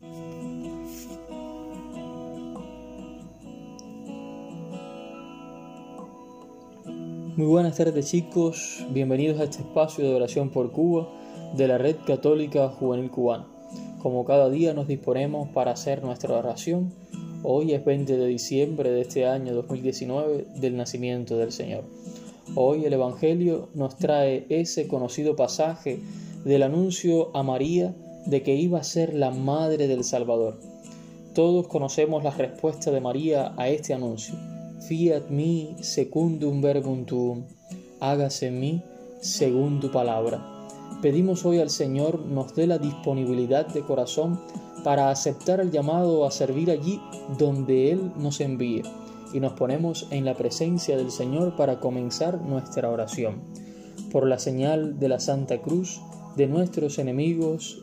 Muy buenas tardes chicos, bienvenidos a este espacio de oración por Cuba de la Red Católica Juvenil Cubana. Como cada día nos disponemos para hacer nuestra oración, hoy es 20 de diciembre de este año 2019 del nacimiento del Señor. Hoy el Evangelio nos trae ese conocido pasaje del anuncio a María de que iba a ser la madre del Salvador. Todos conocemos la respuesta de María a este anuncio fiat mi secundum verbum tuum, hágase en mí según tu palabra. Pedimos hoy al Señor nos dé la disponibilidad de corazón para aceptar el llamado a servir allí donde Él nos envíe y nos ponemos en la presencia del Señor para comenzar nuestra oración. Por la señal de la Santa Cruz de nuestros enemigos,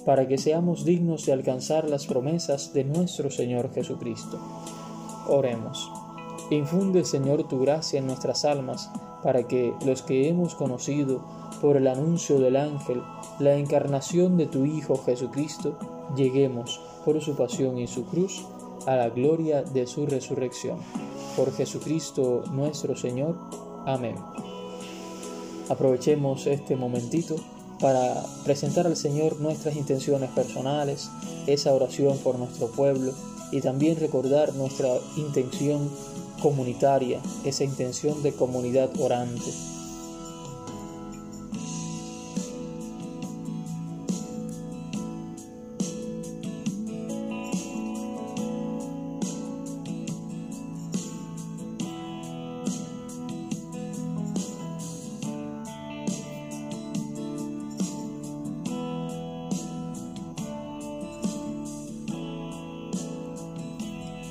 para que seamos dignos de alcanzar las promesas de nuestro Señor Jesucristo. Oremos. Infunde, Señor, tu gracia en nuestras almas, para que los que hemos conocido por el anuncio del ángel la encarnación de tu Hijo Jesucristo, lleguemos por su pasión y su cruz a la gloria de su resurrección. Por Jesucristo nuestro Señor. Amén. Aprovechemos este momentito para presentar al Señor nuestras intenciones personales, esa oración por nuestro pueblo y también recordar nuestra intención comunitaria, esa intención de comunidad orante.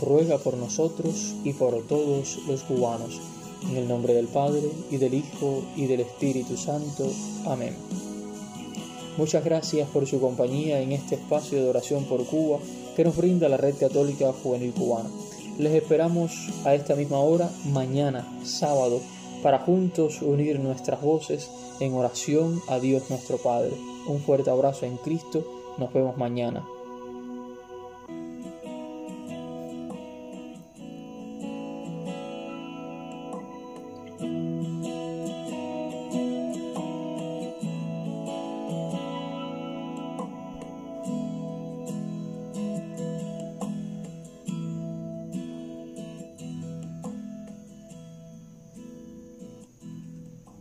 ruega por nosotros y por todos los cubanos. En el nombre del Padre, y del Hijo, y del Espíritu Santo. Amén. Muchas gracias por su compañía en este espacio de oración por Cuba que nos brinda la Red Católica Juvenil Cubana. Les esperamos a esta misma hora mañana, sábado, para juntos unir nuestras voces en oración a Dios nuestro Padre. Un fuerte abrazo en Cristo. Nos vemos mañana.